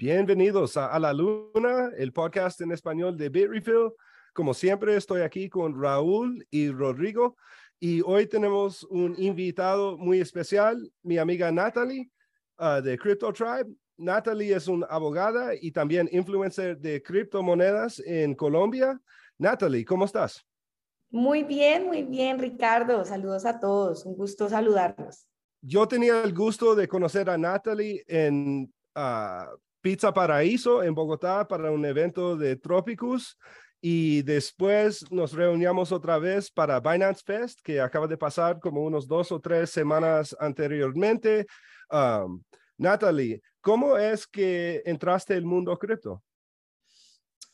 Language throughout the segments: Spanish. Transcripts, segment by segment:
Bienvenidos a, La Luna, el podcast en español de Bitrefill. Como siempre, estoy aquí con Raúl y Rodrigo y hoy tenemos un invitado muy especial, mi amiga Natalie uh, de Crypto Tribe. Natalie es una abogada y también influencer de criptomonedas en Colombia. Natalie, ¿cómo estás? Muy bien, muy bien, Ricardo. Saludos a todos. Un gusto saludarlos. Yo tenía el gusto de conocer a Natalie en uh, Pizza Paraíso en Bogotá para un evento de Tropicus y después nos reunimos otra vez para Binance Fest, que acaba de pasar como unos dos o tres semanas anteriormente. Um, Natalie, ¿cómo es que entraste al mundo cripto?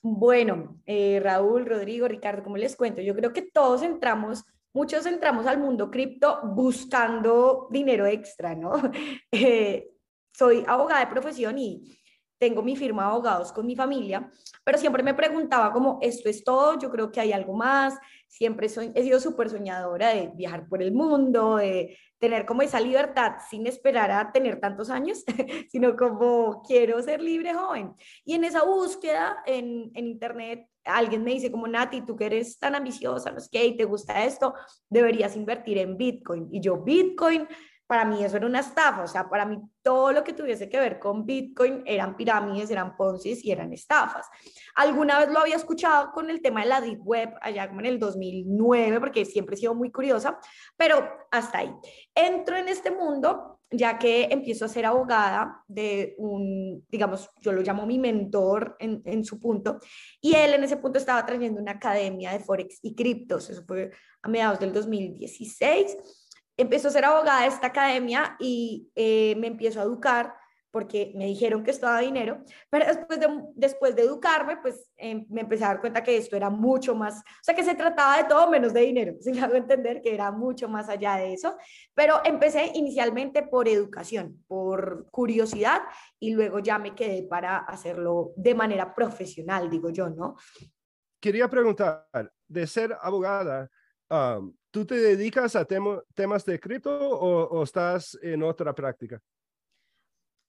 Bueno, eh, Raúl, Rodrigo, Ricardo, como les cuento, yo creo que todos entramos, muchos entramos al mundo cripto buscando dinero extra, ¿no? Eh, soy abogada de profesión y tengo mi firma de abogados con mi familia, pero siempre me preguntaba como, ¿esto es todo? Yo creo que hay algo más. Siempre soy, he sido súper soñadora de viajar por el mundo, de tener como esa libertad sin esperar a tener tantos años, sino como quiero ser libre joven. Y en esa búsqueda en, internet, alguien me dice como, Nati, tú que eres tan ambiciosa, no sé qué, y te gusta esto, deberías invertir en Bitcoin. Y yo, Bitcoin para mí eso era una estafa, o sea, para mí todo lo que tuviese que ver con Bitcoin eran pirámides, eran Ponzi y eran estafas. Alguna vez lo había escuchado con el tema de la Deep Web, allá como en el 2009, porque siempre he sido muy curiosa, pero hasta ahí. Entro en este mundo ya que empiezo a ser abogada de un, digamos, yo lo llamo mi mentor en, en su punto, y él en ese punto estaba trayendo una academia de Forex y criptos, eso fue a mediados del 2016 empezó a ser abogada de esta academia y eh, me empiezo a educar porque me dijeron que esto daba dinero, pero después de, después de educarme, pues em, me empecé a dar cuenta que esto era mucho más, o sea, que se trataba de todo menos de dinero, si me hago entender que era mucho más allá de eso, pero empecé inicialmente por educación, por curiosidad, y luego ya me quedé para hacerlo de manera profesional, digo yo, ¿no? Quería preguntar, de ser abogada, um, ¿Tú te dedicas a temas de cripto o, estás en otra práctica?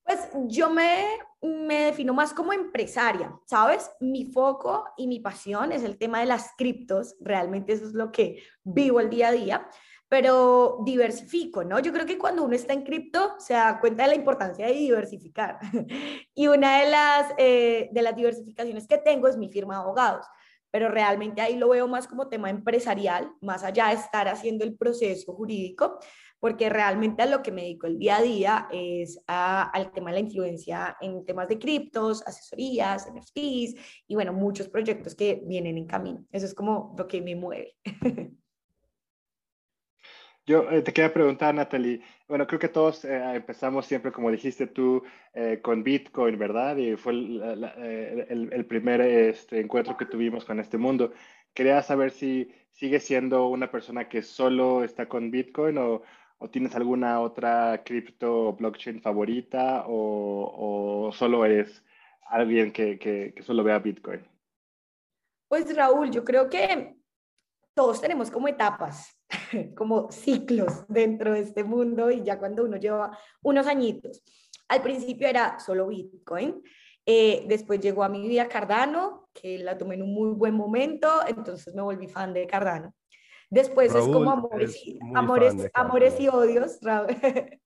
Pues yo me, me defino más como empresaria, ¿sabes? Mi foco y mi pasión es el tema de las criptos, realmente eso es lo que vivo el día a día, pero diversifico, ¿no? Yo creo que cuando uno está en cripto se da cuenta de la importancia de diversificar. y una de las, eh, de las diversificaciones que tengo es mi firma de abogados pero realmente ahí lo veo más como tema empresarial, más allá de estar haciendo el proceso jurídico, porque realmente a lo que me dedico el día a día es al tema de la influencia en temas de criptos, asesorías, NFTs y bueno, muchos proyectos que vienen en camino. Eso es como lo que me mueve. Yo eh, te quería preguntar, Natalie, bueno, creo que todos eh, empezamos siempre, como dijiste tú, eh, con Bitcoin, ¿verdad? Y fue el, el, primer este, encuentro que tuvimos con este mundo. Quería saber si sigues siendo una persona que solo está con Bitcoin o, o tienes alguna otra cripto blockchain favorita o, o solo eres alguien que, que, que solo vea Bitcoin. Pues Raúl, yo creo que todos tenemos como etapas como ciclos dentro de este mundo y ya cuando uno lleva unos añitos. Al principio era solo Bitcoin, eh, después llegó a mi vida Cardano, que la tomé en un muy buen momento, entonces me volví fan de Cardano. Después es como amores, y, amores, amores y odios.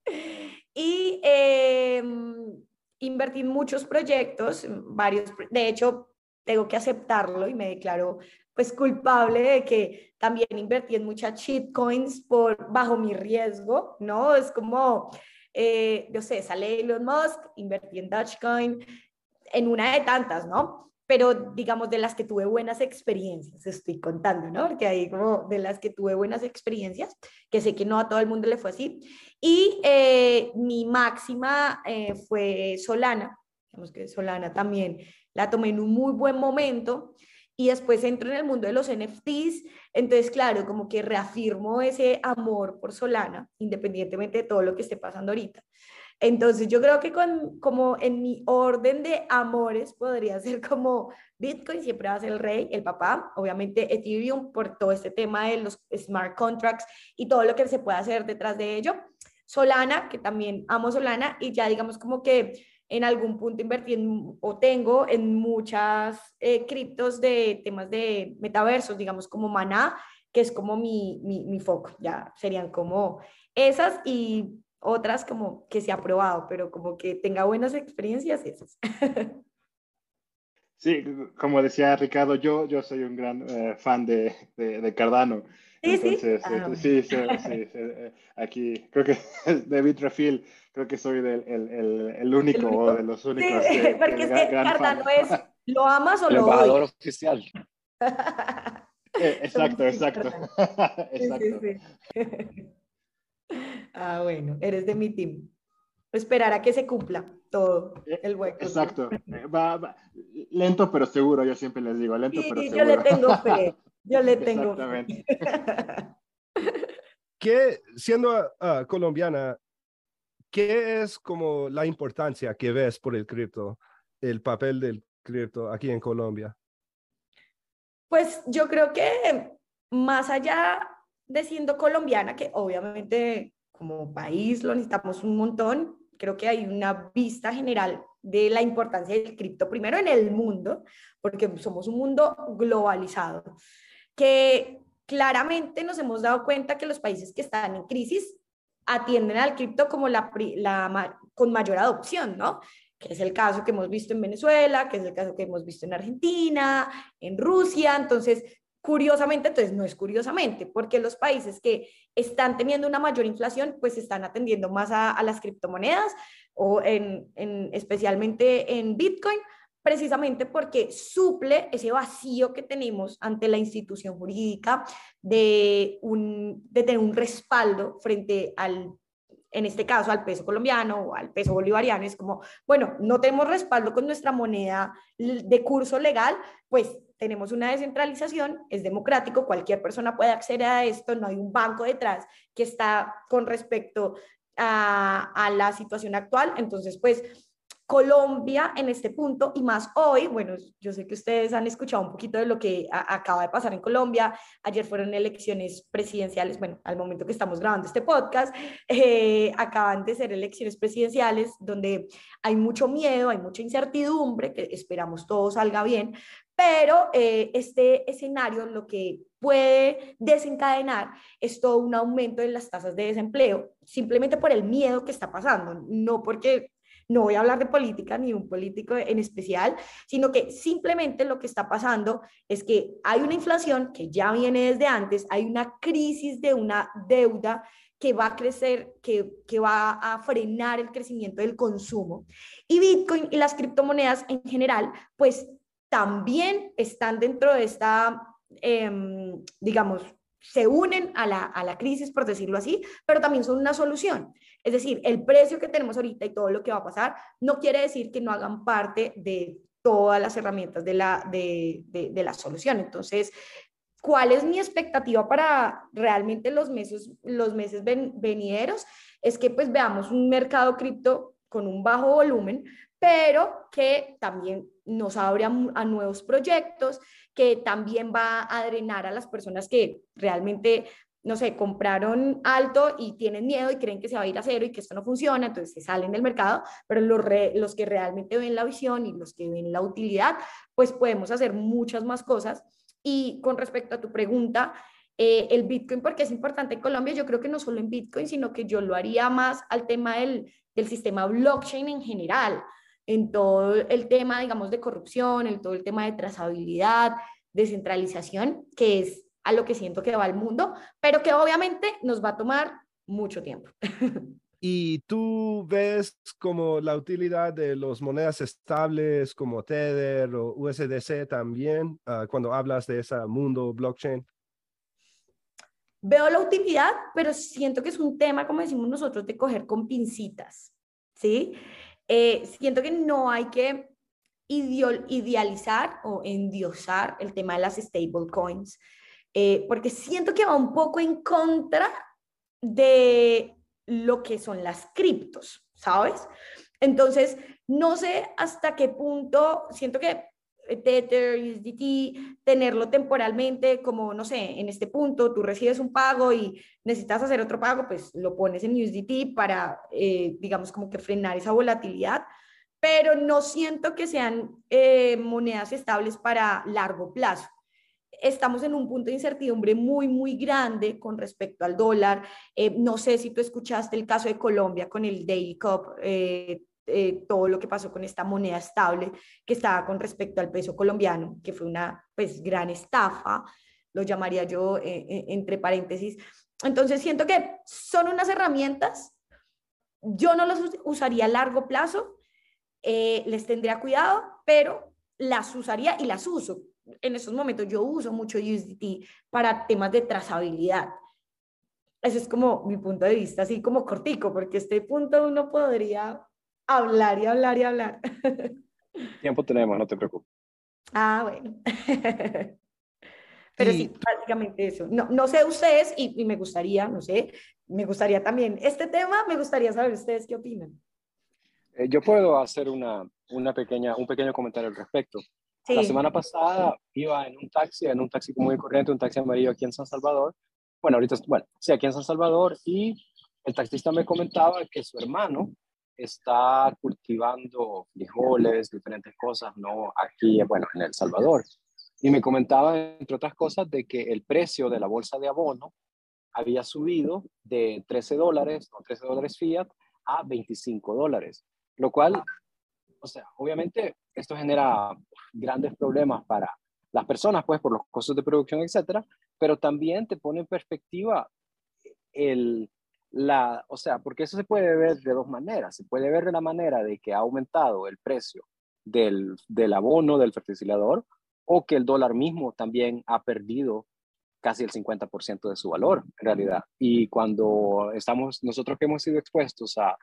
y em, invertí en muchos proyectos, varios, de hecho, tengo que aceptarlo y me declaro pues culpable de que también invertí en muchas shitcoins por, bajo mi riesgo, ¿no? Es como, eh, yo sé, sale Elon Musk, invertí en Dogecoin, en una de tantas, ¿no? Pero digamos de las que tuve buenas experiencias, estoy contando, ¿no? Porque ahí como de las que tuve buenas experiencias, que sé que no a todo el mundo le fue así. Y eh, mi máxima eh, fue Solana, digamos que Solana también la tomé en un muy buen momento y después entro en el mundo de los NFTs, entonces claro, como que reafirmo ese amor por Solana, independientemente de todo lo que esté pasando ahorita. Entonces yo creo que con, como en mi orden de amores podría ser como Bitcoin siempre va a ser el rey, el papá, obviamente Ethereum por todo este tema de los smart contracts y todo lo que se puede hacer detrás de ello. Solana, que también amo Solana y ya digamos como que en algún punto invertí o tengo en muchas eh, criptos de temas de metaversos, digamos como Maná, que es como mi, mi, mi foco, ya serían como esas y otras como que se ha probado, pero como que tenga buenas experiencias esas. Sí, como decía Ricardo, yo, yo soy un gran eh, fan de, de, Cardano. Sí, Entonces, sí. Ah, sí, sí, sí, eh, aquí creo que David Refil, creo que soy del, el, el, el, único, o de los únicos. Sí, porque es que Cardano es, ¿lo amas o el lo odias? oficial. Eh, exacto, exacto. exacto. ah, bueno, eres de mi team. Esperar a que se cumpla todo eh, el hueco. Exacto. Eh, va, lento pero seguro, yo siempre les digo, lento pero seguro. Yo le tengo fe. Yo le tengo Exactamente. ¿Qué, siendo uh, colombiana, qué es como la importancia que ves por el cripto, el papel del cripto aquí en Colombia? Pues yo creo que más allá de siendo colombiana, que obviamente como país lo necesitamos un montón, creo que hay una vista general de la importancia del cripto, primero en el mundo, porque somos un mundo globalizado, que claramente nos hemos dado cuenta que los países que están en crisis atienden al cripto como la, la, con mayor adopción, ¿no? que es el caso que hemos visto en Venezuela, que es el caso que hemos visto en Argentina, en Rusia. Entonces, curiosamente, entonces no es curiosamente, porque los países que están teniendo una mayor inflación, pues están atendiendo más a, las criptomonedas o en, especialmente en Bitcoin, precisamente porque suple ese vacío que tenemos ante la institución jurídica de, tener un respaldo frente al en este caso al peso colombiano o al peso bolivariano, es como, bueno, no tenemos respaldo con nuestra moneda de curso legal, pues tenemos una descentralización, es democrático, cualquier persona puede acceder a esto, no hay un banco detrás que está con respecto a la situación actual, entonces pues Colombia en este punto y más hoy, bueno, yo sé que ustedes han escuchado un poquito de lo que acaba de pasar en Colombia, ayer fueron elecciones presidenciales, bueno, al momento que estamos grabando este podcast, eh, acaban de ser elecciones presidenciales donde hay mucho miedo, hay mucha incertidumbre, que esperamos todo salga bien, pero eh, este escenario lo que puede desencadenar es todo un aumento en las tasas de desempleo, simplemente por el miedo que está pasando, no porque no voy a hablar de política ni un político en especial, sino que simplemente lo que está pasando es que hay una inflación que ya viene desde antes, hay una crisis de una deuda que va a crecer, que, que va a frenar el crecimiento del consumo. Y Bitcoin y las criptomonedas en general, pues también están dentro de esta, em, digamos, se unen a la, a la crisis, por decirlo así, pero también son una solución. Es decir, el precio que tenemos ahorita y todo lo que va a pasar no quiere decir que no hagan parte de todas las herramientas de la, de, de, la solución. Entonces, ¿cuál es mi expectativa para realmente los meses, los meses venideros? Es que pues veamos un mercado cripto con un bajo volumen, pero que también nos abre a, a, nuevos proyectos, que también va a drenar a las personas que realmente no sé, compraron alto y tienen miedo y creen que se va a ir a cero y que esto no funciona, entonces se salen del mercado, pero los, los que realmente ven la visión y los que ven la utilidad, pues podemos hacer muchas más cosas. Y con respecto a tu pregunta, eh, el Bitcoin, porque es importante en Colombia, yo creo que no solo en Bitcoin, sino que yo lo haría más al tema del, del sistema blockchain en general, en todo el tema, digamos, de corrupción, en todo el tema de trazabilidad, descentralización, que es a lo que siento que va el mundo, pero que obviamente nos va a tomar mucho tiempo. ¿Y tú ves como la utilidad de las monedas estables como Tether o USDC también uh, cuando hablas de ese mundo blockchain? Veo la utilidad, pero siento que es un tema, como decimos nosotros, de coger con pincitas, ¿sí? Eh, siento que no hay que idealizar o endiosar el tema de las stablecoins. Eh, porque siento que va un poco en contra de lo que son las criptos, ¿sabes? Entonces, no sé hasta qué punto, siento que Tether, USDT, tenerlo temporalmente, como, no sé, en este punto tú recibes un pago y necesitas hacer otro pago, pues lo pones en USDT para, eh, digamos, como que frenar esa volatilidad. pero no siento que sean eh, monedas estables para largo plazo. Estamos en un punto de incertidumbre muy, muy grande con respecto al dólar. Eh, no sé si tú escuchaste el caso de Colombia con el Daily Cup, eh, todo lo que pasó con esta moneda estable que estaba con respecto al peso colombiano, que fue una pues gran estafa, lo llamaría yo entre paréntesis. Entonces siento que son unas herramientas, yo no las usaría a largo plazo, eh, les tendría cuidado, pero las usaría y las uso. En estos momentos yo uso mucho USDT para temas de trazabilidad. Ese es como mi punto de vista, así como cortico, porque este punto uno podría hablar y hablar y hablar. Tiempo tenemos, no te preocupes. Ah, bueno. Pero sí, prácticamente eso. No, no sé ustedes y, y, me gustaría, no sé, me gustaría también, este tema, me gustaría saber ustedes qué opinan. Eh, yo puedo hacer una, una, pequeña, un pequeño comentario al respecto. La semana pasada iba en un taxi, en un taxi muy corriente, un taxi amarillo aquí en San Salvador. Bueno, ahorita, bueno, sí, aquí en San Salvador y el taxista me comentaba que su hermano está cultivando frijoles, diferentes cosas, ¿no? Aquí, bueno, en El Salvador. Y me comentaba, entre otras cosas, de que el precio de la bolsa de abono había subido de 13 dólares, o 13 dólares fiat, a 25 dólares. Lo cual, o sea, obviamente esto genera grandes problemas para las personas, pues, por los costos de producción, etcétera, pero también te pone en perspectiva el, la, o sea, porque eso se puede ver de dos maneras. Se puede ver de la manera de que ha aumentado el precio del, del abono, del fertilizador, o que el dólar mismo también ha perdido casi el 50% de su valor, en realidad. Y cuando estamos, nosotros que hemos sido expuestos a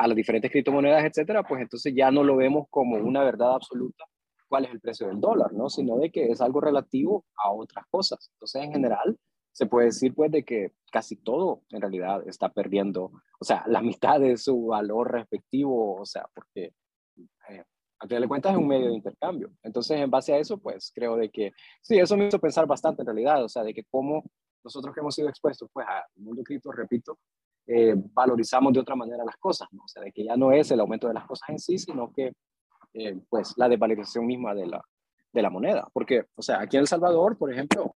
a las diferentes criptomonedas, etcétera, pues entonces ya no lo vemos como una verdad absoluta cuál es el precio del dólar, ¿no? Sino de que es algo relativo a otras cosas. Entonces, en general, se puede decir pues de que casi todo en realidad está perdiendo, o sea, la mitad de su valor respectivo, o sea, porque eh, al final de cuentas es un medio de intercambio. Entonces, en base a eso, pues creo de que, sí, eso me hizo pensar bastante en realidad, o sea, de que cómo nosotros que hemos sido expuestos pues al mundo cripto, repito, eh, valorizamos de otra manera las cosas, ¿no? O sea, de que ya no es el aumento de las cosas en sí, sino que, eh, pues, la desvalorización misma de la, de la moneda. Porque, o sea, aquí en El Salvador, por ejemplo,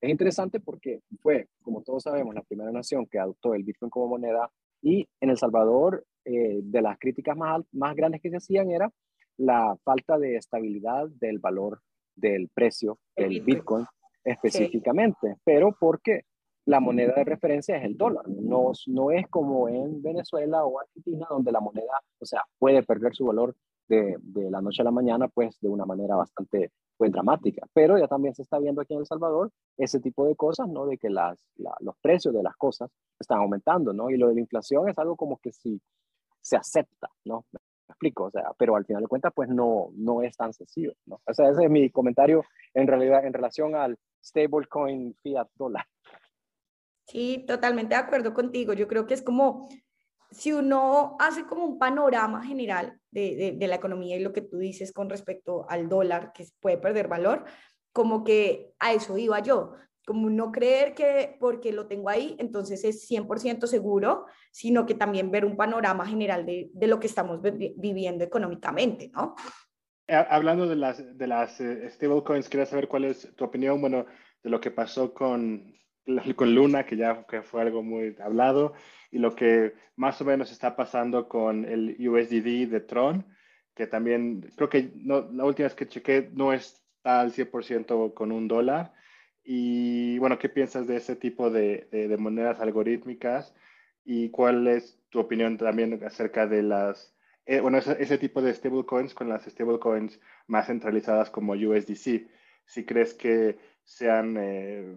es interesante porque fue, como todos sabemos, la primera nación que adoptó el Bitcoin como moneda y en El Salvador, eh, de las críticas más, más grandes que se hacían era la falta de estabilidad del valor del precio del Bitcoin. Específicamente, pero porque la moneda de referencia es el dólar. No, no es como en Venezuela o Argentina, donde la moneda, o sea, puede perder su valor de, de la noche a la mañana, pues de una manera bastante pues, dramática. Pero ya también se está viendo aquí en El Salvador ese tipo de cosas, ¿no? De que las, los precios de las cosas están aumentando, ¿no? Y lo de la inflación es algo como que si se acepta, ¿no? Me explico, o sea, pero al final de cuentas, pues no, no es tan sencillo, ¿no? O sea, ese es mi comentario en realidad en relación al stablecoin fiat dólar. Sí, totalmente de acuerdo contigo. Yo creo que es como si uno hace como un panorama general de, de, la economía y lo que tú dices con respecto al dólar, que puede perder valor, como que a eso iba yo, como no creer que porque lo tengo ahí, entonces es 100% seguro, sino que también ver un panorama general de, de lo que estamos viviendo económicamente, ¿no? Hablando de las, de las eh, stablecoins, quería saber cuál es tu opinión, bueno, de lo que pasó con con Luna, que ya que fue algo muy hablado, y lo que más o menos está pasando con el USDD de Tron, que también creo que no, la última vez que chequé no está al 100% con un dólar. Y bueno, ¿qué piensas de ese tipo de, de, monedas algorítmicas? ¿Y cuál es tu opinión también acerca de las, eh, bueno, ese, ese, tipo de stablecoins con las stablecoins más centralizadas como USDC? Si crees que sean eh,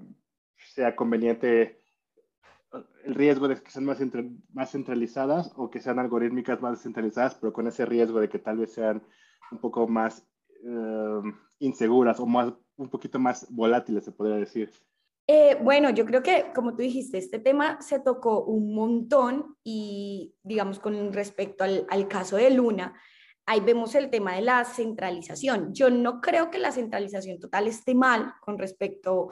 sea conveniente el riesgo de que sean más, más centralizadas o que sean algorítmicas más centralizadas, pero con ese riesgo de que tal vez sean un poco más eh, inseguras o más, un poquito más volátiles, se podría decir. Eh, bueno, yo creo que, como tú dijiste, este tema se tocó un montón y, digamos, con respecto al, al caso de Luna, ahí vemos el tema de la centralización. Yo no creo que la centralización total esté mal con respecto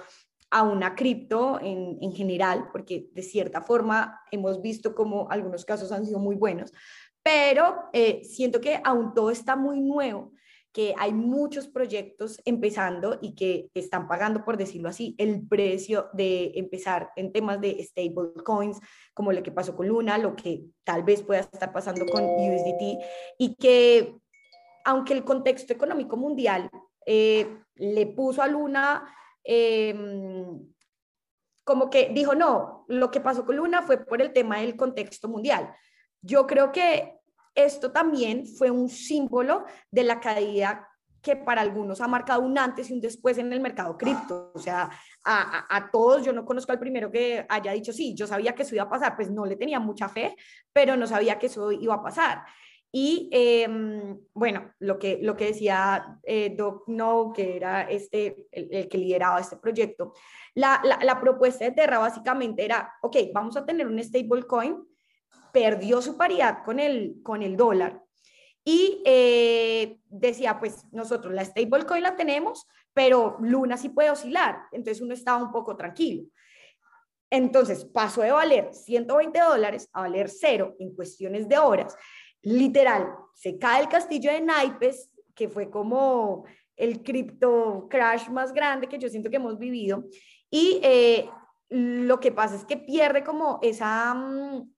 a una cripto en, en, general, porque de cierta forma hemos visto como algunos casos han sido muy buenos, pero eh, siento que aún todo está muy nuevo que hay muchos proyectos empezando y que están pagando, por decirlo así, el precio de empezar en temas de stable coins, como lo que pasó con Luna, lo que tal vez pueda estar pasando con USDT, y que aunque el contexto económico mundial eh, le puso a Luna, em, como que dijo, no, lo que pasó con Luna fue por el tema del contexto mundial. Yo creo que esto también fue un símbolo de la caída que para algunos ha marcado un antes y un después en el mercado cripto. O sea, a, todos, yo no conozco al primero que haya dicho, sí, yo sabía que eso iba a pasar, pues no le tenía mucha fe, pero no sabía que eso iba a pasar. Y em, bueno, lo que, lo que decía eh, Doc No, que era este, el, que lideraba este proyecto, la, la, propuesta de Terra básicamente era, ok, vamos a tener un stablecoin perdió su paridad con el, con el dólar y eh, decía, pues nosotros la stablecoin la tenemos, pero Luna sí puede oscilar, entonces uno estaba un poco tranquilo. Entonces pasó de valer 120 dólares a valer cero en cuestiones de horas. Literal, se cae el castillo de naipes, que fue como el cripto crash más grande que yo siento que hemos vivido. Y eh, lo que pasa es que pierde como esa, mm,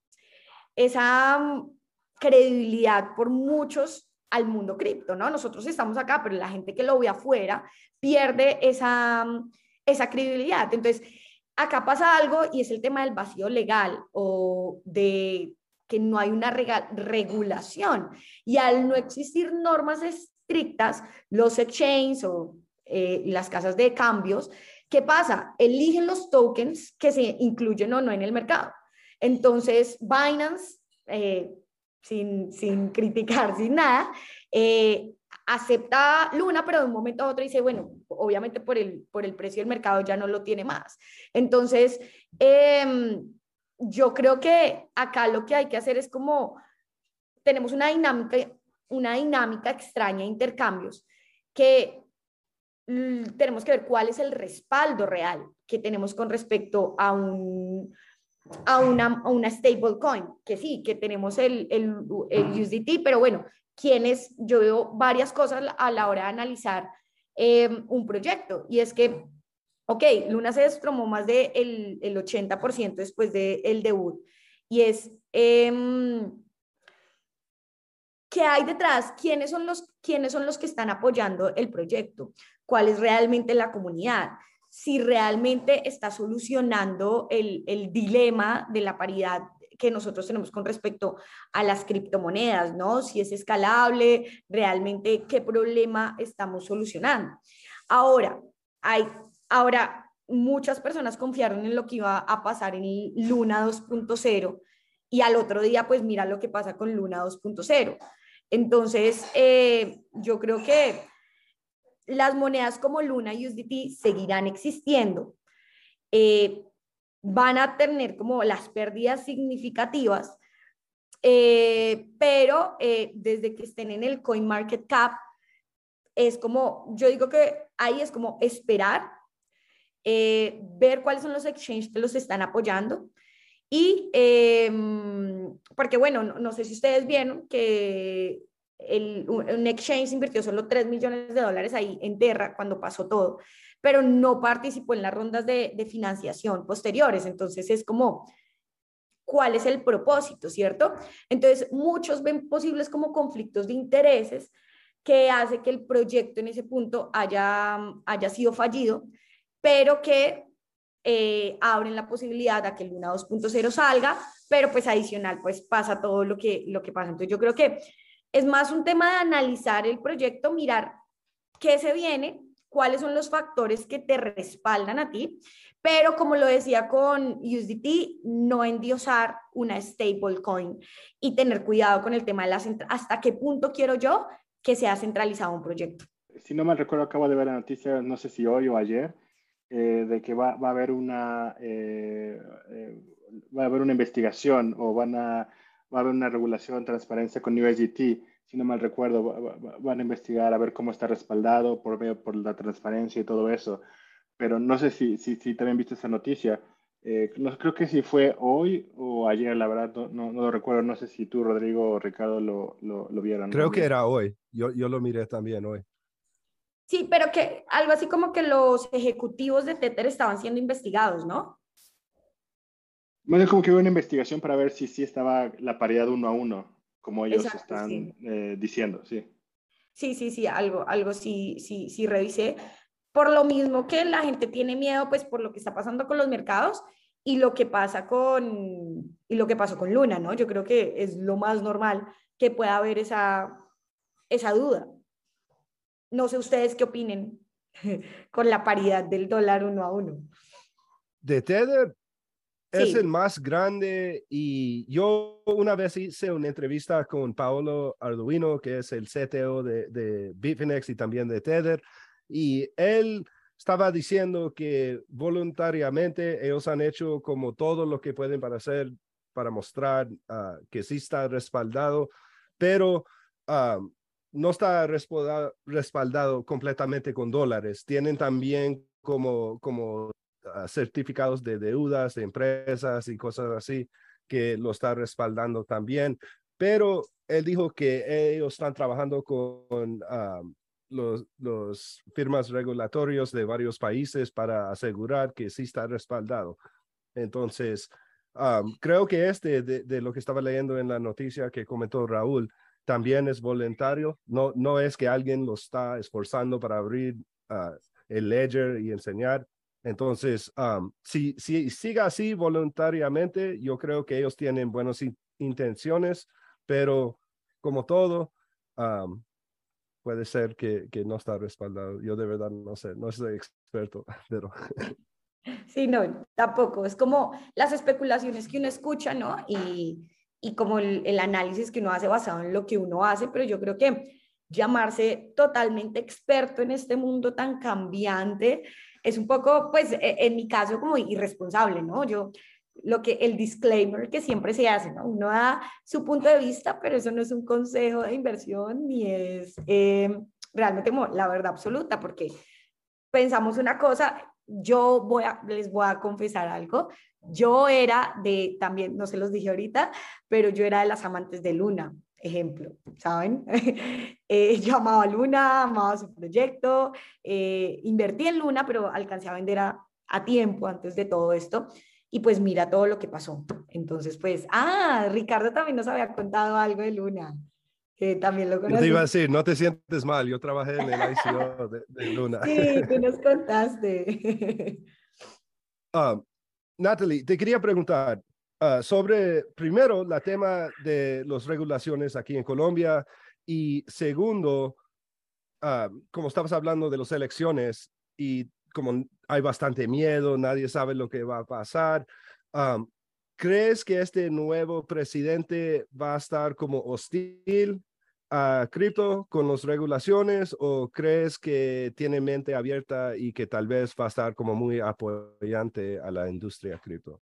esa mm, credibilidad por muchos al mundo cripto, ¿no? Nosotros estamos acá, pero la gente que lo ve afuera pierde esa, mm, esa credibilidad. Entonces, acá pasa algo y es el tema del vacío legal o de que no hay una regulación. Y al no existir normas estrictas, los exchanges o eh, las casas de cambios, ¿qué pasa? Eligen los tokens que se incluyen o no en el mercado. Entonces, Binance, eh, sin, sin, criticar, sin nada, eh, acepta Luna, pero de un momento a otro dice, bueno, obviamente por el, por el precio del mercado ya no lo tiene más. Entonces, em, yo creo que acá lo que hay que hacer es como, tenemos una dinámica, una dinámica extraña de intercambios que tenemos que ver cuál es el respaldo real que tenemos con respecto a un, a una, a una stablecoin, que sí, que tenemos el, el, USDT, pero bueno, quienes, yo veo varias cosas a la hora de analizar em, un proyecto, y es que, ok, Luna se destromó más del de el 80% después del el debut, y es, eh, ¿qué hay detrás? ¿Quiénes son, los, ¿Quiénes son los que están apoyando el proyecto? ¿Cuál es realmente la comunidad? si realmente está solucionando el, dilema de la paridad que nosotros tenemos con respecto a las criptomonedas, ¿no? Si es escalable, realmente qué problema estamos solucionando. Ahora, hay, ahora muchas personas confiaron en lo que iba a pasar en Luna 2.0 y al otro día, pues mira lo que pasa con Luna 2.0. Entonces, eh, yo creo que las monedas como Luna y USDT seguirán existiendo. Eh, van a tener como las pérdidas significativas, eh, pero desde que estén en el coin market cap, es como, yo digo que ahí es como esperar, ver cuáles son los exchanges que los están apoyando. Y em, porque bueno, no, sé si ustedes vieron que el, un exchange invirtió solo 3 millones de dólares ahí en Terra cuando pasó todo, pero no participó en las rondas de, de financiación posteriores. Entonces es como, ¿cuál es el propósito, cierto? Entonces muchos ven posibles como conflictos de intereses que hace que el proyecto en ese punto haya, haya sido fallido, pero que eh, abren la posibilidad a que el Luna 2.0 salga, pero pues adicional pues pasa todo lo que, lo que pasa. Entonces yo creo que es más un tema de analizar el proyecto, mirar qué se viene, cuáles son los factores que te respaldan a ti, pero como lo decía con USDT, no endiosar una stablecoin y tener cuidado con el tema de la hasta qué punto quiero yo que sea centralizado un proyecto. Si no mal recuerdo, acabo de ver la noticia, no sé si hoy o ayer, eh, de que va, va, a haber una eh, eh, va a haber una investigación o van a va a haber una regulación, transparencia con USDT, si no mal recuerdo, van a investigar a ver cómo está respaldado por medio por la transparencia y todo eso. Pero no sé si, si, si también viste esa noticia. No creo que si fue hoy o ayer, la verdad, no, no, lo recuerdo. No sé si tú, Rodrigo o Ricardo, lo, lo, lo vieron. Creo que era hoy. Yo, yo lo miré también hoy. Sí, pero que algo así como que los ejecutivos de Tether estaban siendo investigados, ¿no? Bueno, como que hubo una investigación para ver si sí estaba la paridad uno a uno, como ellos están eh, diciendo, sí. Sí, sí, sí, algo, algo sí, sí, sí revisé. Por lo mismo que la gente tiene miedo, pues por lo que está pasando con los mercados y lo que pasa con, y lo que pasó con Luna, ¿no? Yo creo que es lo más normal que pueda haber esa, esa duda. No sé ustedes qué opinen con la paridad del dólar uno a uno. De Tether es el más grande y yo una vez hice una entrevista con Paolo Arduino, que es el CTO de, de Bitfinex y también de Tether, y él estaba diciendo que voluntariamente ellos han hecho como todo lo que pueden para hacer, para mostrar ah, que sí está respaldado, pero ah, no está respaldado, respaldado, completamente con dólares. Tienen también como, como ah, certificados de deudas de empresas y cosas así que lo está respaldando también. Pero él dijo que ellos están trabajando con los, los firmas regulatorios de varios países para asegurar que sí está respaldado. Entonces, creo que este de, lo que estaba leyendo en la noticia que comentó Raúl, también es voluntario, no, no es que alguien lo está esforzando para abrir ah, el ledger y enseñar. Entonces, si, si siga así voluntariamente, yo creo que ellos tienen buenas intenciones, pero como todo, puede ser que, que, no está respaldado. Yo de verdad no sé, no soy experto, pero... Sí, no, tampoco. Es como las especulaciones que uno escucha, ¿no? Y, y como el, el, análisis que uno hace basado en lo que uno hace, pero yo creo que llamarse totalmente experto en este mundo tan cambiante es un poco, pues, e, en mi caso, como irresponsable, ¿no? Yo, lo que el disclaimer que siempre se hace, ¿no? Uno da su punto de vista, pero eso no es un consejo de inversión ni es eh, realmente como la verdad absoluta, porque pensamos una cosa, yo voy a, les voy a confesar algo, yo era de, también, no se los dije ahorita, pero yo era de las amantes de Luna, ejemplo, ¿saben? eh, yo amaba Luna, amaba su proyecto, eh, invertí en Luna, pero alcancé a vender a, a tiempo antes de todo esto. Y pues mira todo lo que pasó. Entonces, pues, ah, Ricardo también nos había contado algo de Luna, que también lo conocí. Yo te iba a decir, no te sientes mal, yo trabajé en el ICO de, Luna. Sí, tú nos contaste. Uh, Natalie, te quería preguntar uh, sobre, primero, la tema de las regulaciones aquí en Colombia y segundo, uh, como estabas hablando de las elecciones y como hay bastante miedo, nadie sabe lo que va a pasar. ¿Crees que este nuevo presidente va a estar como hostil a cripto con las regulaciones o crees que tiene mente abierta y que tal vez va a estar como muy apoyante a la industria cripto?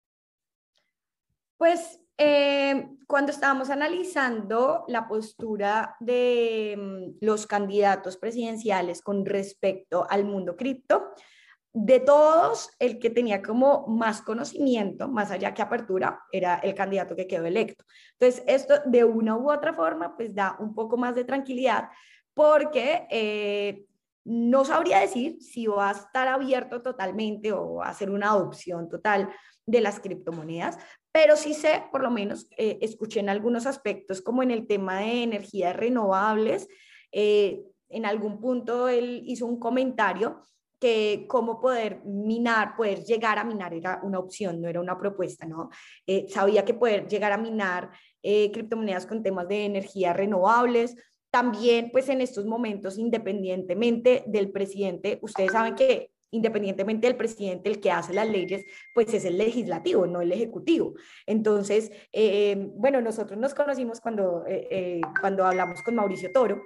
Pues eh, cuando estábamos analizando la postura de mm, los candidatos presidenciales con respecto al mundo cripto, de todos, el que tenía como más conocimiento, más allá que apertura, era el candidato que quedó electo. Entonces, esto de una u otra forma, pues da un poco más de tranquilidad porque eh, no sabría decir si va a estar abierto totalmente o va a ser una adopción total de las criptomonedas, pero sí sé, por lo menos, eh, escuché en algunos aspectos, como en el tema de energías renovables, eh, en algún punto él hizo un comentario que cómo poder minar, poder llegar a minar era una opción, no era una propuesta, ¿no? Eh, sabía que poder llegar a minar eh, criptomonedas con temas de energías renovables, también pues en estos momentos, independientemente del presidente, ustedes saben que independientemente del presidente, el que hace las leyes, pues es el legislativo, no el ejecutivo. Entonces, eh, bueno, nosotros nos conocimos cuando, cuando hablamos con Mauricio Toro,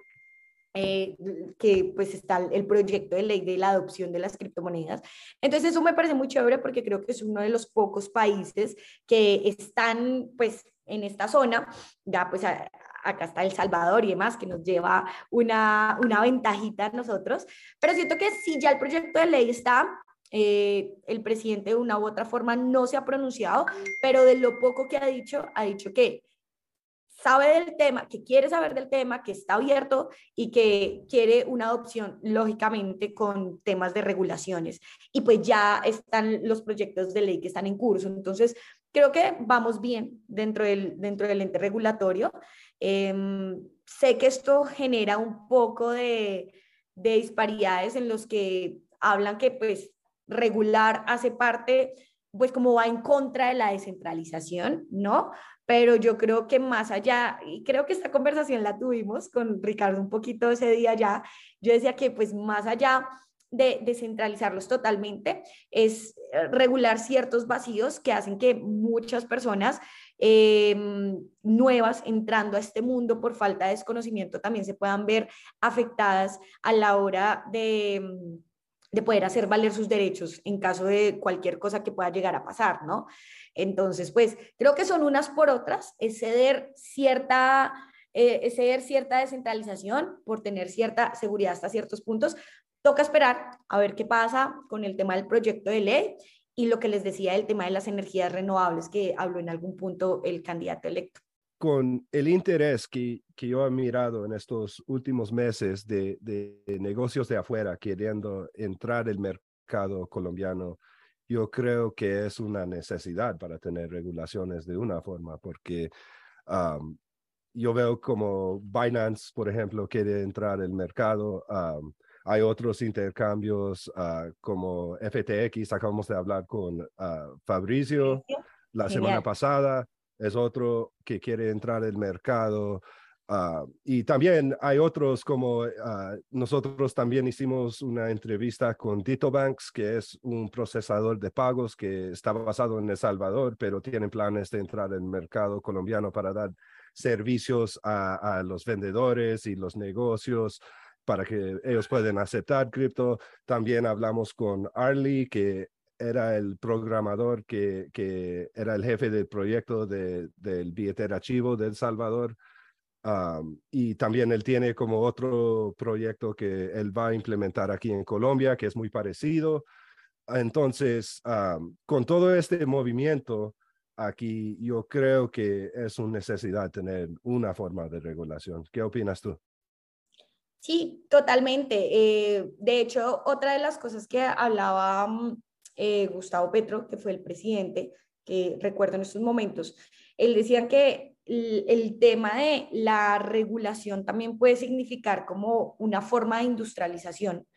eh, que pues está el proyecto de ley de la adopción de las criptomonedas. Entonces eso me parece muy chévere porque creo que es uno de los pocos países que están pues en esta zona, ya pues acá está El Salvador y demás, que nos lleva una, una ventajita a nosotros, pero siento que si ya el proyecto de ley está, Eh, el presidente de una u otra forma no se ha pronunciado, pero de lo poco que ha dicho, ha dicho que sabe del tema, que quiere saber del tema, que está abierto y que quiere una adopción, lógicamente, con temas de regulaciones. Y pues ya están los proyectos de ley que están en curso. Entonces, creo que vamos bien dentro del, dentro del ente regulatorio. Em, sé que esto genera un poco de, de disparidades en los que hablan que pues regular hace parte pues como va en contra de la descentralización, ¿no? Pero yo creo que más allá, y creo que esta conversación la tuvimos con Ricardo un poquito ese día ya, yo decía que pues más allá de descentralizarlos totalmente, es eh, regular ciertos vacíos que hacen que muchas personas em, nuevas entrando a este mundo por falta de desconocimiento también se puedan ver afectadas a la hora de de poder hacer valer sus derechos en caso de cualquier cosa que pueda llegar a pasar, ¿no? Entonces, pues creo que son unas por otras, es ceder cierta, eh, ceder cierta descentralización por tener cierta seguridad hasta ciertos puntos. Toca esperar a ver qué pasa con el tema del proyecto de ley y lo que les decía del tema de las energías renovables que habló en algún punto el candidato electo. Con el interés que, que yo he mirado en estos últimos meses de, de negocios de afuera queriendo entrar el mercado colombiano, yo creo que es una necesidad para tener regulaciones de una forma, porque yo veo como Binance, por ejemplo, quiere entrar el mercado. hay otros intercambios uh, como FTX, acabamos de hablar con uh, Fabricio la semana pasada, es otro que quiere entrar el mercado. Ah, y también hay otros como ah, nosotros también hicimos una entrevista con Dito Banks, que es un procesador de pagos que está basado en El Salvador, pero tienen planes de entrar en el mercado colombiano para dar servicios a, a los vendedores y los negocios para que ellos puedan aceptar cripto. También hablamos con Arlie, que era el programador que, que era el jefe del proyecto de, del billete archivo de El Salvador y también él tiene como otro proyecto que él va a implementar aquí en Colombia, que es muy parecido. Entonces, con todo este movimiento aquí, yo creo que es una necesidad tener una forma de regulación. ¿Qué opinas tú? Sí, totalmente. Eh, de hecho, otra de las cosas que hablaba mm, eh, Gustavo Petro, que fue el presidente, que recuerdo en estos momentos, él decía que el, tema de la regulación también puede significar como una forma de industrialización.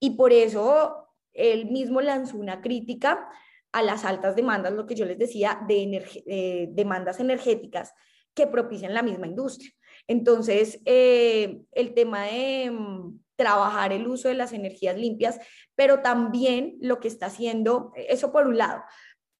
Y por eso él mismo lanzó una crítica a las altas demandas, lo que yo les decía, de demandas energéticas que propician la misma industria. Entonces, eh, el tema de mm, trabajar el uso de las energías limpias, pero también lo que está haciendo, eso por un lado.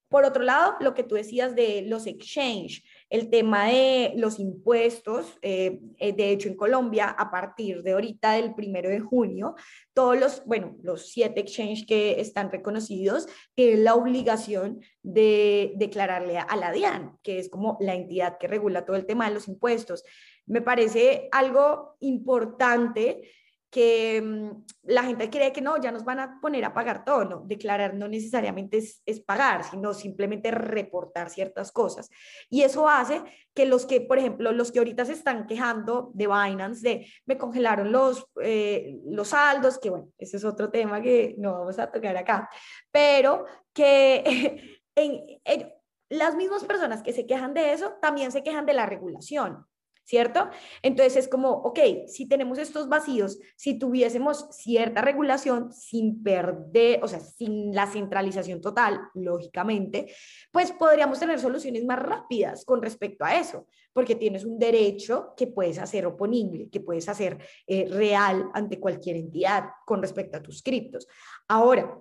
Por otro lado, lo que tú decías de los exchange, el tema de los impuestos, eh, eh, de hecho en Colombia, a partir de ahorita del primero de junio, todos los, bueno, los siete exchanges que están reconocidos tienen la obligación de declararle a la DIAN, que es como la entidad que regula todo el tema de los impuestos. Me parece algo importante que mm, la gente cree que no, ya nos van a poner a pagar todo, no, declarar no necesariamente es, es, pagar, sino simplemente reportar ciertas cosas. Y eso hace que los que, por ejemplo, los que ahorita se están quejando de Binance, de me congelaron los, eh, los saldos, que bueno, ese es otro tema que no vamos a tocar acá, pero que en, en, las mismas personas que se quejan de eso también se quejan de la regulación. ¿Cierto? Entonces es como, ok, si tenemos estos vacíos, si tuviésemos cierta regulación sin perder, o sea, sin la centralización total, lógicamente, pues podríamos tener soluciones más rápidas con respecto a eso, porque tienes un derecho que puedes hacer oponible, que puedes hacer eh, real ante cualquier entidad con respecto a tus criptos. Ahora,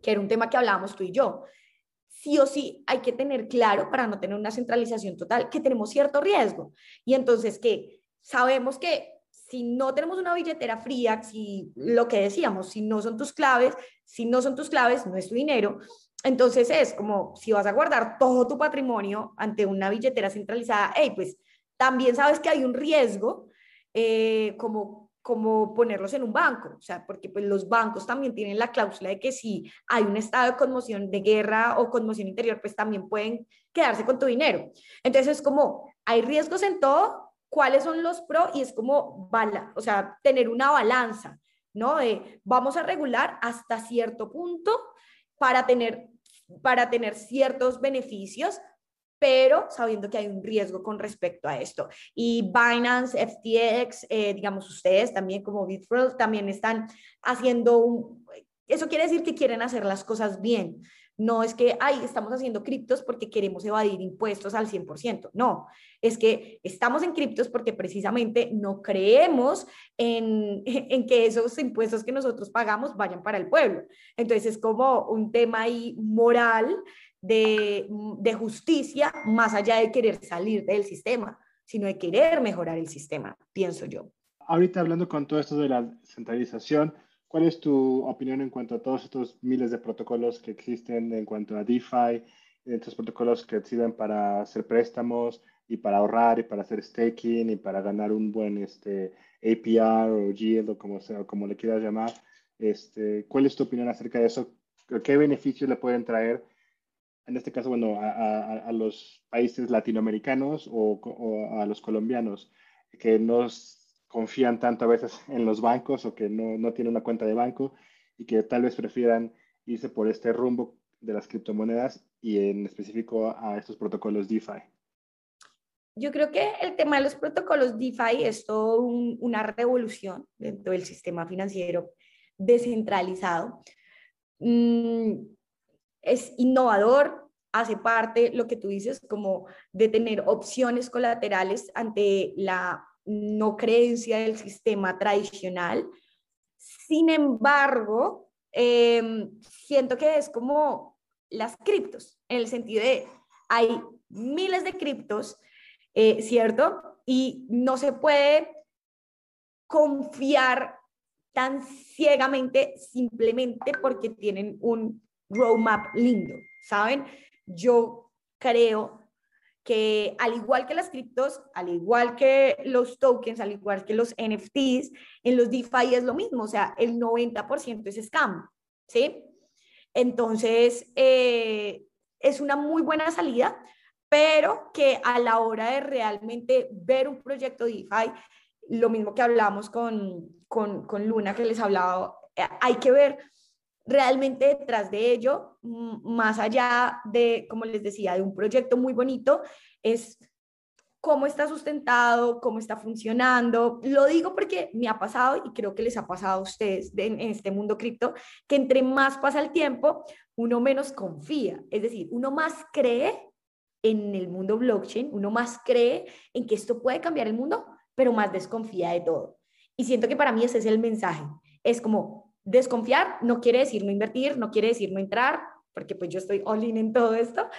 que era un tema que hablábamos tú y yo, sí o sí hay que tener claro para no tener una centralización total que tenemos cierto riesgo. Y entonces que sabemos que si no tenemos una billetera fría, si lo que decíamos, si no son tus claves, si no son tus claves, no es tu dinero, entonces es como si vas a guardar todo tu patrimonio ante una billetera centralizada, hey, pues también sabes que hay un riesgo, eh, como como ponerlos en un banco, o sea, porque pues los bancos también tienen la cláusula de que si hay un estado de conmoción de guerra o conmoción interior, pues también pueden quedarse con tu dinero. Entonces es como, hay riesgos en todo, ¿cuáles son los pro? Y es como, bala, o sea, tener una balanza, ¿no? De vamos a regular hasta cierto punto para tener, para tener ciertos beneficios, pero sabiendo que hay un riesgo con respecto a esto. Y Binance, FTX, eh, digamos ustedes también como Bitfrost, también están haciendo un... Eso quiere decir que quieren hacer las cosas bien. No es que, ay, estamos haciendo criptos porque queremos evadir impuestos al 100%. No, es que estamos en criptos porque precisamente no creemos en, en que esos impuestos que nosotros pagamos vayan para el pueblo. Entonces es como un tema ahí moral de, de justicia más allá de querer salir del sistema, sino de querer mejorar el sistema, pienso yo. Ahorita hablando con todo esto de la centralización, ¿cuál es tu opinión en cuanto a todos estos miles de protocolos que existen en cuanto a DeFi, estos protocolos que sirven para hacer préstamos y para ahorrar y para hacer staking y para ganar un buen este, APR o yield o como, sea, como le quieras llamar? Este, ¿Cuál es tu opinión acerca de eso? ¿Qué beneficios le pueden traer en este caso, bueno, a, los países latinoamericanos o, a los colombianos que no confían tanto a veces en los bancos o que no, no tienen una cuenta de banco y que tal vez prefieran irse por este rumbo de las criptomonedas y en específico a estos protocolos DeFi. Yo creo que el tema de los protocolos DeFi es todo una revolución dentro del sistema financiero descentralizado. Mm, es innovador, hace parte, lo que tú dices, como de tener opciones colaterales ante la no creencia del sistema tradicional. Sin embargo, em, siento que es como las criptos, en el sentido de hay miles de criptos, eh, ¿cierto? Y no se puede confiar tan ciegamente simplemente porque tienen un roadmap lindo, ¿saben? Yo creo que al igual que las criptos, al igual que los tokens, al igual que los NFTs, en los DeFi es lo mismo, o sea, el 90% es scam, ¿sí? Entonces, eh, es una muy buena salida, pero que a la hora de realmente ver un proyecto DeFi, lo mismo que hablamos con, con, con Luna, que les hablaba, eh, hay que ver realmente detrás de ello, más allá de, como les decía, de un proyecto muy bonito, es cómo está sustentado, cómo está funcionando. Lo digo porque me ha pasado y creo que les ha pasado a ustedes en, este mundo cripto, que entre más pasa el tiempo, uno menos confía. Es decir, uno más cree en el mundo blockchain, uno más cree en que esto puede cambiar el mundo, pero más desconfía de todo. Y siento que para mí ese es el mensaje. Es como, Desconfiar no quiere decir no invertir, no quiere decir no entrar, porque pues yo estoy all in en todo esto,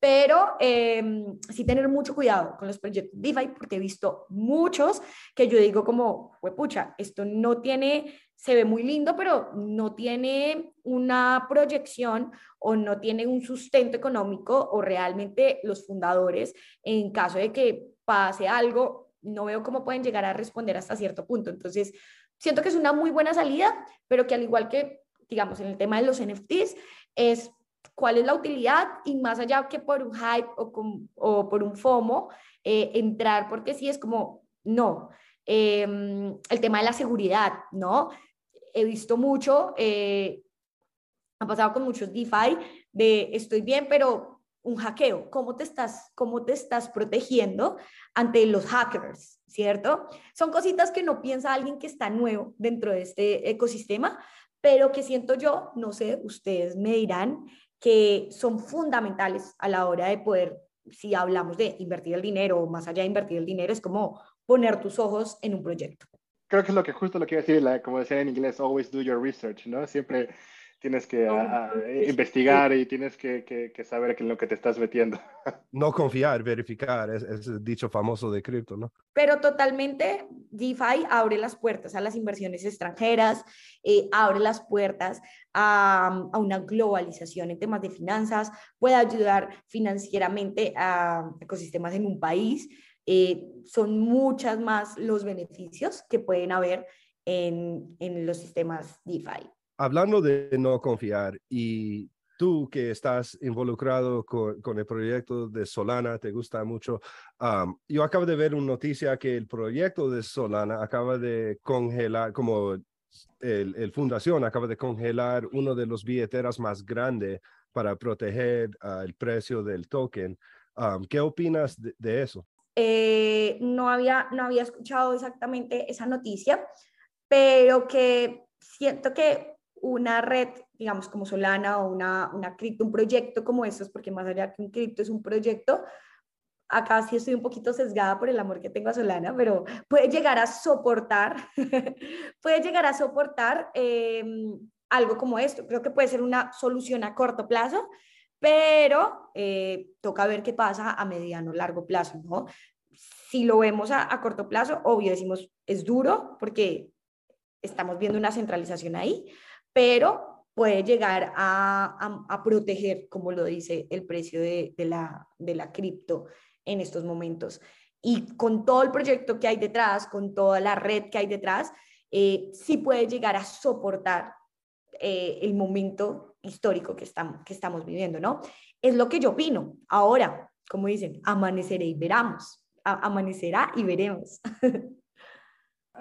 pero em, sí tener mucho cuidado con los proyectos DeFi, porque he visto muchos que yo digo como, pucha, esto no tiene, se ve muy lindo, pero no tiene una proyección o no tiene un sustento económico o realmente los fundadores, en caso de que pase algo, no veo cómo pueden llegar a responder hasta cierto punto. Entonces, siento que es una muy buena salida, pero que al igual que, digamos, en el tema de los NFTs, es cuál es la utilidad y más allá que por un hype o, por un FOMO, eh, entrar, porque sí es como, no, em, el tema de la seguridad, ¿no? He visto mucho, eh, ha pasado con muchos DeFi, de estoy bien, pero un hackeo, cómo te estás, cómo te estás protegiendo ante los hackers, ¿cierto? Son cositas que no piensa alguien que está nuevo dentro de este ecosistema, pero que siento yo, no sé, ustedes me dirán que son fundamentales a la hora de poder, si hablamos de invertir el dinero o más allá de invertir el dinero, es como poner tus ojos en un proyecto. Creo que es lo que justo lo que iba a decir, como decía en inglés, always do your research, ¿no? Siempre tienes que eh, investigar y tienes que, que, saber en lo que te estás metiendo. No confiar, verificar, es, el dicho famoso de cripto, ¿no? Pero totalmente, DeFi abre las puertas a las inversiones extranjeras, eh, abre las puertas a, a, una globalización en temas de finanzas, puede ayudar financieramente a ecosistemas en un país. Eh, son muchas más los beneficios que pueden haber en, en los sistemas DeFi. Hablando de no confiar y tú que estás involucrado con, el proyecto de Solana, te gusta mucho. yo acabo de ver una noticia que el proyecto de Solana acaba de congelar, como el, fundación acaba de congelar uno de los billeteras más grandes para proteger el precio del token. ¿Qué opinas de, eso? Eh, no, había, no había escuchado exactamente esa noticia, pero que siento que una red, digamos, como Solana o una, una cripto, un proyecto como estos, porque más allá que un cripto es un proyecto, acá sí estoy un poquito sesgada por el amor que tengo a Solana, pero puede llegar a soportar, puede llegar a soportar em, algo como esto. Creo que puede ser una solución a corto plazo, pero eh, toca ver qué pasa a mediano, largo plazo, ¿no? Si lo vemos a, a corto plazo, obvio decimos, es duro porque estamos viendo una centralización ahí, pero puede llegar a, a, proteger, como lo dice el precio de, la, cripto en estos momentos. Y con todo el proyecto que hay detrás, con toda la red que hay detrás, eh, sí puede llegar a soportar eh, el momento histórico que estamos, viviendo, ¿no? Es lo que yo opino. Ahora, como dicen, amaneceré y veramos. amanecerá y veremos.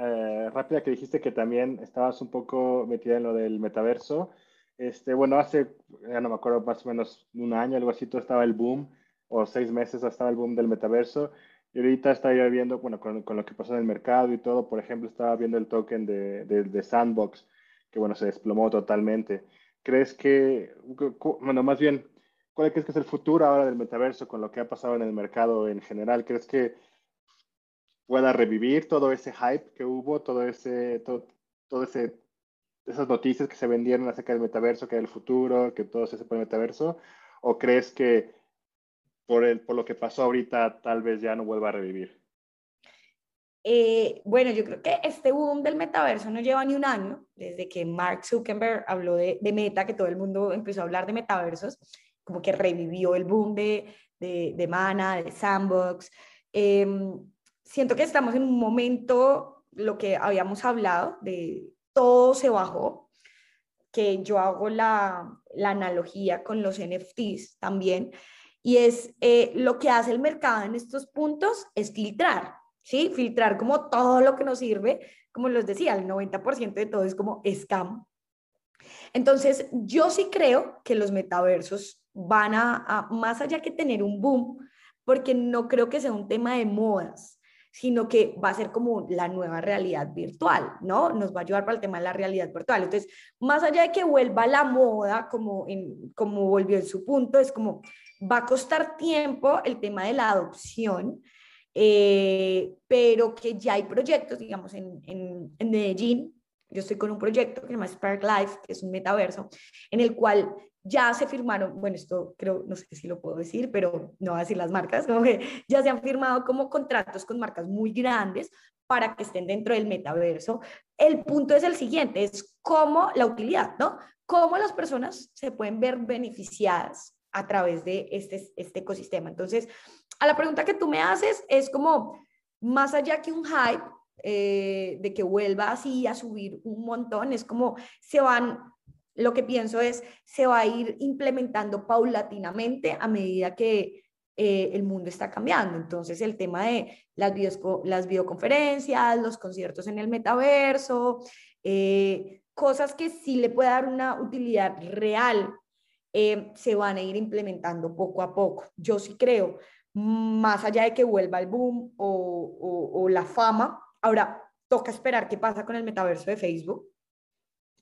Eh, rápida que dijiste que también estabas un poco metida en lo del metaverso. Este, bueno, hace, ya no me acuerdo, más o menos un año, algo así, todo estaba el boom o seis meses hasta el boom del metaverso. Y ahorita estaba viendo, bueno, con, con, lo que pasó en el mercado y todo, por ejemplo, estaba viendo el token de, de, Sandbox, que bueno, se desplomó totalmente. ¿Crees que, bueno, más bien, cuál crees que es el futuro ahora del metaverso con lo que ha pasado en el mercado en general? ¿Crees que pueda revivir todo ese hype que hubo, todo ese, todo, todo ese, esas noticias que se vendieron acerca del metaverso, que era el futuro, que todo se hace por el metaverso? ¿O crees que por, el, por lo que pasó ahorita tal vez ya no vuelva a revivir? Eh, bueno, yo creo que este boom del metaverso no lleva ni un año, desde que Mark Zuckerberg habló de, de Meta, que todo el mundo empezó a hablar de metaversos, como que revivió el boom de, de, de Mana, de Sandbox. Em, siento que estamos en un momento, lo que habíamos hablado, de todo se bajó, que yo hago la, la analogía con los NFTs también, y es eh, lo que hace el mercado en estos puntos es filtrar, ¿sí? Filtrar como todo lo que nos sirve, como les decía, el 90% de todo es como scam. Entonces, yo sí creo que los metaversos van a, más allá que tener un boom, porque no creo que sea un tema de modas, sino que va a ser como la nueva realidad virtual, ¿no? Nos va a ayudar para el tema de la realidad virtual. Entonces, más allá de que vuelva la moda, como, en, como volvió en su punto, es como Va a costar tiempo el tema de la adopción, eh, pero que ya hay proyectos, digamos, en, en, Medellín. Yo estoy con un proyecto que se llama Spark Life, que es un metaverso, en el cual ya se firmaron, bueno, esto creo, no sé si lo puedo decir, pero no voy a decir las marcas, como que ya se han firmado como contratos con marcas muy grandes para que estén dentro del metaverso. El punto es el siguiente, es cómo la utilidad, ¿no? Cómo las personas se pueden ver beneficiadas a través de este, este ecosistema. Entonces, a la pregunta que tú me haces es como, más allá que un hype, eh, de que vuelva así a subir un montón, es como se van, lo que pienso es, se va a ir implementando paulatinamente a medida que eh, el mundo está cambiando. Entonces, el tema de las, las videoconferencias, los conciertos en el metaverso, eh, cosas que sí le puede dar una utilidad real eh, se van a ir implementando poco a poco. Yo sí creo, más allá de que vuelva el boom o, la fama, ahora toca esperar qué pasa con el metaverso de Facebook.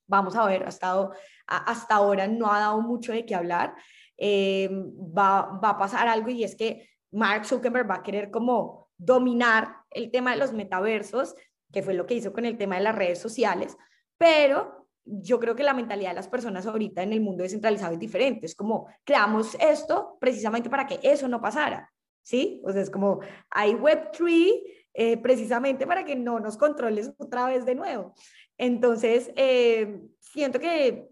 Vamos a ver, ha estado, hasta ahora no ha dado mucho de qué hablar. Eh, va, va a pasar algo y es que Mark Zuckerberg va a querer como dominar el tema de los metaversos, que fue lo que hizo con el tema de las redes sociales, pero yo creo que la mentalidad de las personas ahorita en el mundo descentralizado es diferente. Es como, creamos esto precisamente para que eso no pasara, ¿sí? O sea, es como, hay Web3 eh, precisamente para que no nos controles otra vez de nuevo. Entonces, eh, siento que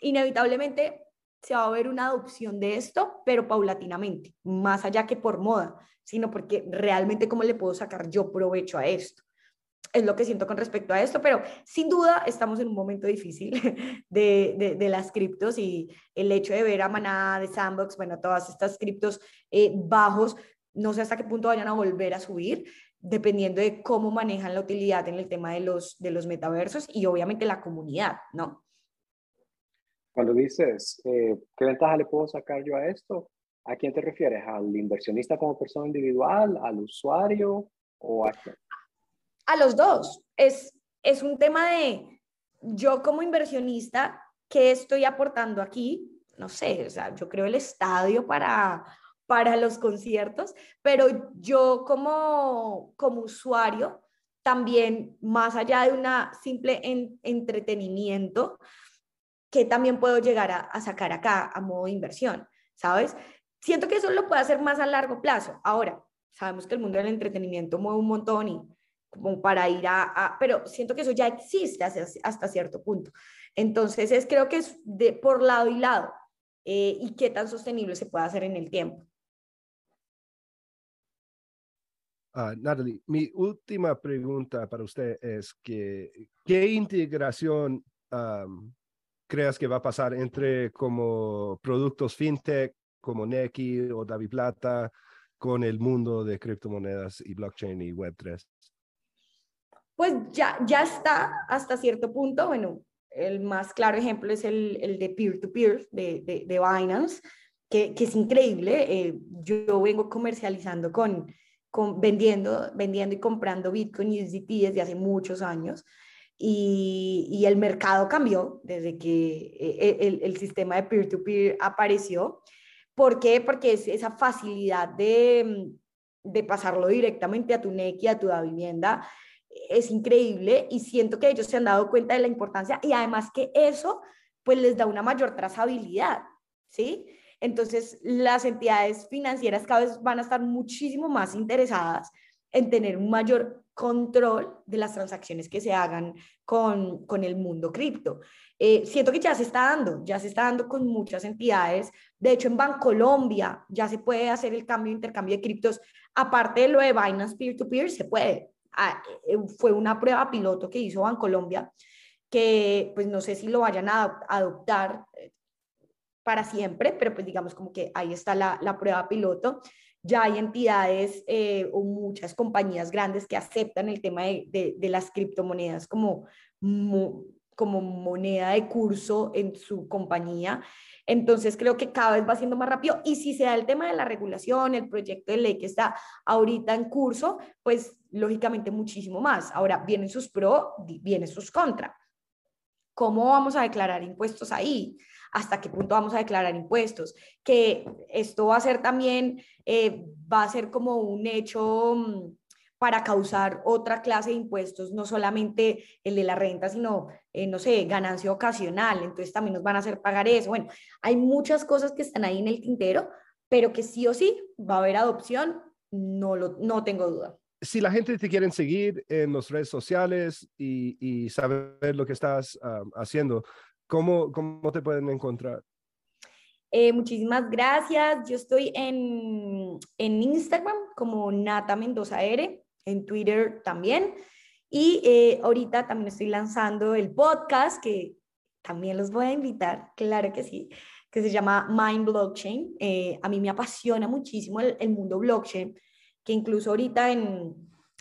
inevitablemente se va a ver una adopción de esto, pero paulatinamente, más allá que por moda, sino porque realmente cómo le puedo sacar yo provecho a esto. es lo que siento con respecto a esto, pero sin duda estamos en un momento difícil de, de, las criptos y el hecho de ver a Maná, de Sandbox, bueno, todas estas criptos eh, bajos, no sé hasta qué punto vayan a volver a subir, dependiendo de cómo manejan la utilidad en el tema de los, de los metaversos y obviamente la comunidad, ¿no? Cuando dices, eh, ¿qué ventaja le puedo sacar yo a esto? ¿A quién te refieres? ¿Al inversionista como persona individual? ¿Al usuario? ¿O a A los dos. Es, es un tema de yo como inversionista, ¿qué estoy aportando aquí? No sé, o sea, yo creo el estadio para, para los conciertos, pero yo como, como usuario, también más allá de una simple entretenimiento, que también puedo llegar a, a, sacar acá a modo de inversión, ¿sabes? Siento que eso lo puede hacer más a largo plazo. Ahora, sabemos que el mundo del entretenimiento mueve un montón y como para ir a, pero siento que eso ya existe hasta, cierto punto. Entonces, es, creo que es de por lado y lado eh, y qué tan sostenible se puede hacer en el tiempo. Uh, Natalie, mi última pregunta para usted es que, ¿qué integración creas que va a pasar entre como productos fintech como Neki o David Plata con el mundo de criptomonedas y blockchain y Web3? Pues ya, ya está hasta cierto punto. Bueno, el más claro ejemplo es el, el de peer-to-peer de, de, de, Binance, que, que es increíble. Eh, yo vengo comercializando con vendiendo, vendiendo y comprando Bitcoin y USDT desde hace muchos años. Y, el mercado cambió desde que eh, el, el sistema de peer-to-peer apareció. ¿Por qué? Porque es esa facilidad de, de pasarlo directamente a tu NEC y a tu vivienda es increíble y siento que ellos se han dado cuenta de la importancia y además que eso pues les da una mayor trazabilidad, ¿sí? Entonces, las entidades financieras cada vez van a estar muchísimo más interesadas en tener un mayor control de las transacciones que se hagan con, con el mundo cripto. Eh, siento que ya se está dando, ya se está dando con muchas entidades. De hecho, en Bancolombia ya se puede hacer el cambio, intercambio de criptos. Aparte de lo de Binance Peer-to-Peer, se puede. Ah, eh, fue una prueba piloto que hizo Bancolombia, que pues no sé si lo vayan a adoptar eh, para siempre, pero pues digamos como que ahí está la, la prueba piloto. Ya hay entidades eh, o muchas compañías grandes que aceptan el tema de, de, las criptomonedas como, como moneda de curso en su compañía. Entonces creo que cada vez va siendo más rápido y si se da el tema de la regulación, el proyecto de ley que está ahorita en curso, pues lógicamente muchísimo más. Ahora vienen sus pro, vienen sus contra. ¿Cómo vamos a declarar impuestos ahí? hasta qué punto vamos a declarar impuestos, que esto va a ser también, eh, va a ser como un hecho mm, para causar otra clase de impuestos, no solamente el de la renta, sino, eh, no sé, ganancia ocasional, entonces también nos van a hacer pagar eso. Bueno, hay muchas cosas que están ahí en el tintero, pero que sí o sí va a haber adopción, no, lo, no tengo duda. Si la gente te quiere seguir en las redes sociales y, saber lo que estás ah, haciendo, ¿Cómo, cómo te pueden encontrar? Eh, muchísimas gracias. Yo estoy en, en, Instagram como Nata Mendoza R, en Twitter también. Y eh, ahorita también estoy lanzando el podcast que también los voy a invitar, claro que sí, que se llama Mind Blockchain. Eh, a mí me apasiona muchísimo el mundo blockchain, que incluso ahorita en,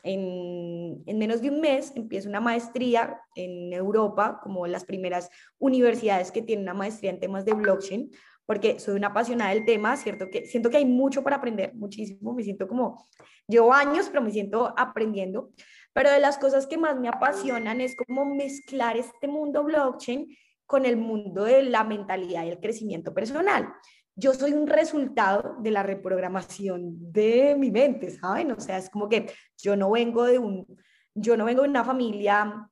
en, menos de un mes empiezo una maestría en Europa, como las primeras universidades que tienen una maestría en temas de blockchain, porque soy una apasionada del tema, cierto que siento que hay mucho para aprender, muchísimo, me siento como, llevo años, pero me siento aprendiendo, pero de las cosas que más me apasionan es como mezclar este mundo blockchain con el mundo de la mentalidad y el crecimiento personal yo soy un resultado de la reprogramación de mi mente, ¿saben? O sea, es como que yo no vengo de un, yo no vengo de una familia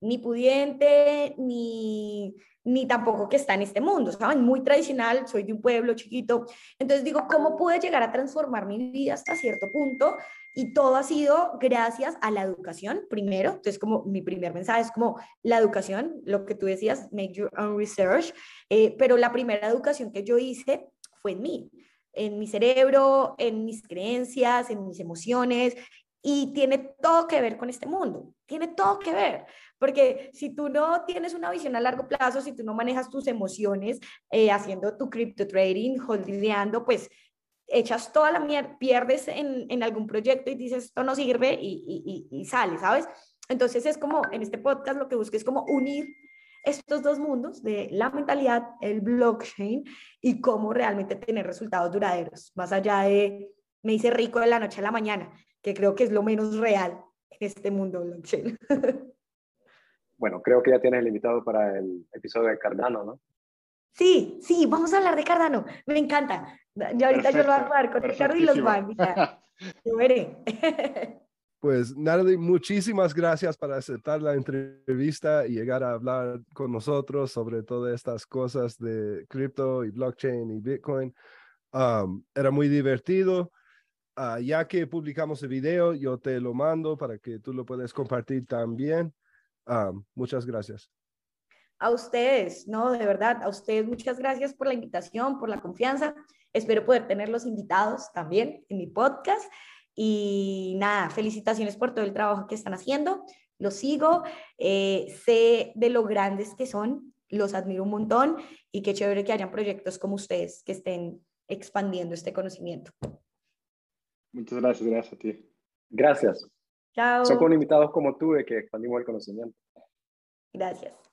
ni pudiente, ni, ni tampoco que está en este mundo, ¿saben? Muy tradicional, soy de un pueblo chiquito. Entonces digo, ¿cómo pude llegar a transformar mi vida hasta cierto punto? Y todo ha sido gracias a la educación, primero. Entonces, como mi primer mensaje es como la educación, lo que tú decías, make your own research. Eh, pero la primera educación que yo hice fue en mí, en mi cerebro, en mis creencias, en mis emociones. y tiene todo que ver con este mundo, tiene todo que ver, porque si tú no tienes una visión a largo plazo, si tú no manejas tus emociones eh, haciendo tu crypto trading, holdeando, pues echas toda la mierda, pierdes en, en, algún proyecto y dices, esto no sirve y, y, y sale, ¿sabes? Entonces es como, en este podcast lo que busco es como unir estos dos mundos de la mentalidad, el blockchain y cómo realmente tener resultados duraderos, más allá de me hice rico de la noche a la mañana, que creo que es lo menos real en este mundo blockchain. Bueno, creo que ya tienes el invitado para el episodio de Cardano, ¿no? Sí, sí, vamos a hablar de Cardano. Me encanta. Ya ahorita yo lo voy a jugar con Ricardo y los voy a invitar. Yo veré. Pues Natalie, muchísimas gracias por aceptar la entrevista y llegar a hablar con nosotros sobre todas estas cosas de cripto y blockchain y Bitcoin. Um, era muy divertido. Uh, ya que publicamos el video, yo te lo mando para que tú lo puedas compartir también. Um, muchas gracias. A ustedes, no, de verdad, a ustedes muchas gracias por la invitación, por la confianza. Espero poder tenerlos invitados también en mi podcast. Y nada, felicitaciones por todo el trabajo que están haciendo. Los sigo, eh, sé de lo grandes que son, los admiro un montón y qué chévere que hayan proyectos como ustedes que estén expandiendo este conocimiento. Muchas gracias, gracias a ti. Gracias. Chao. Son con invitados como tú de que expandimos el conocimiento. Gracias.